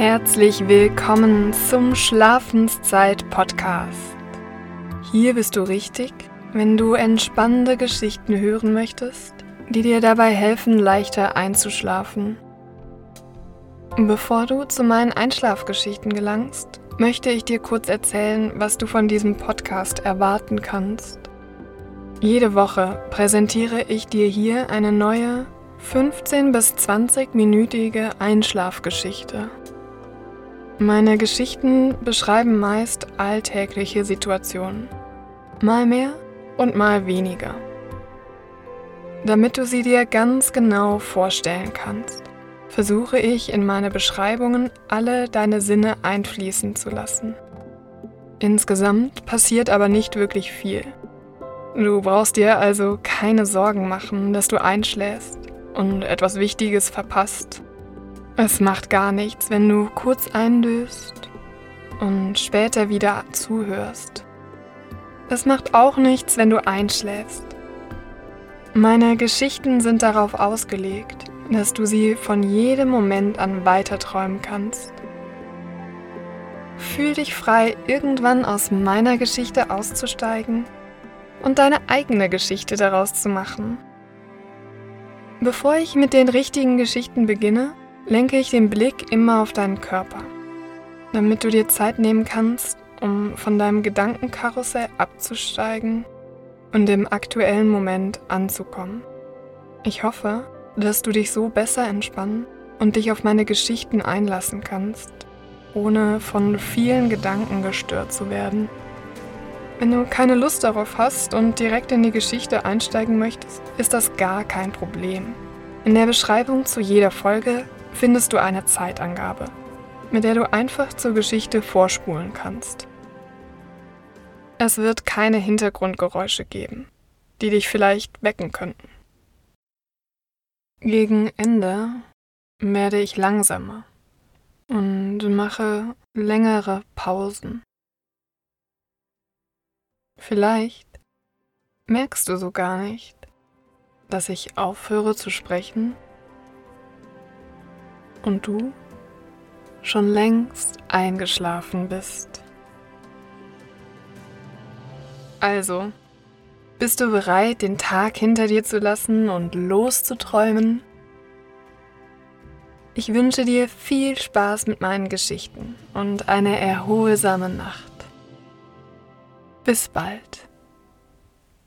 Herzlich willkommen zum Schlafenszeit-Podcast. Hier bist du richtig, wenn du entspannende Geschichten hören möchtest, die dir dabei helfen, leichter einzuschlafen. Bevor du zu meinen Einschlafgeschichten gelangst, möchte ich dir kurz erzählen, was du von diesem Podcast erwarten kannst. Jede Woche präsentiere ich dir hier eine neue 15 bis 20-minütige Einschlafgeschichte. Meine Geschichten beschreiben meist alltägliche Situationen, mal mehr und mal weniger, damit du sie dir ganz genau vorstellen kannst versuche ich in meine Beschreibungen alle deine Sinne einfließen zu lassen. Insgesamt passiert aber nicht wirklich viel. Du brauchst dir also keine Sorgen machen, dass du einschläfst und etwas Wichtiges verpasst. Es macht gar nichts, wenn du kurz eindöst und später wieder zuhörst. Es macht auch nichts, wenn du einschläfst. Meine Geschichten sind darauf ausgelegt, dass du sie von jedem Moment an weiterträumen kannst. Fühl dich frei, irgendwann aus meiner Geschichte auszusteigen und deine eigene Geschichte daraus zu machen. Bevor ich mit den richtigen Geschichten beginne, lenke ich den Blick immer auf deinen Körper, damit du dir Zeit nehmen kannst, um von deinem Gedankenkarussell abzusteigen und im aktuellen Moment anzukommen. Ich hoffe, dass du dich so besser entspannen und dich auf meine Geschichten einlassen kannst, ohne von vielen Gedanken gestört zu werden. Wenn du keine Lust darauf hast und direkt in die Geschichte einsteigen möchtest, ist das gar kein Problem. In der Beschreibung zu jeder Folge findest du eine Zeitangabe, mit der du einfach zur Geschichte vorspulen kannst. Es wird keine Hintergrundgeräusche geben, die dich vielleicht wecken könnten. Gegen Ende werde ich langsamer und mache längere Pausen. Vielleicht merkst du so gar nicht, dass ich aufhöre zu sprechen und du schon längst eingeschlafen bist. Also, bist du bereit, den Tag hinter dir zu lassen und loszuträumen? Ich wünsche dir viel Spaß mit meinen Geschichten und eine erholsame Nacht. Bis bald.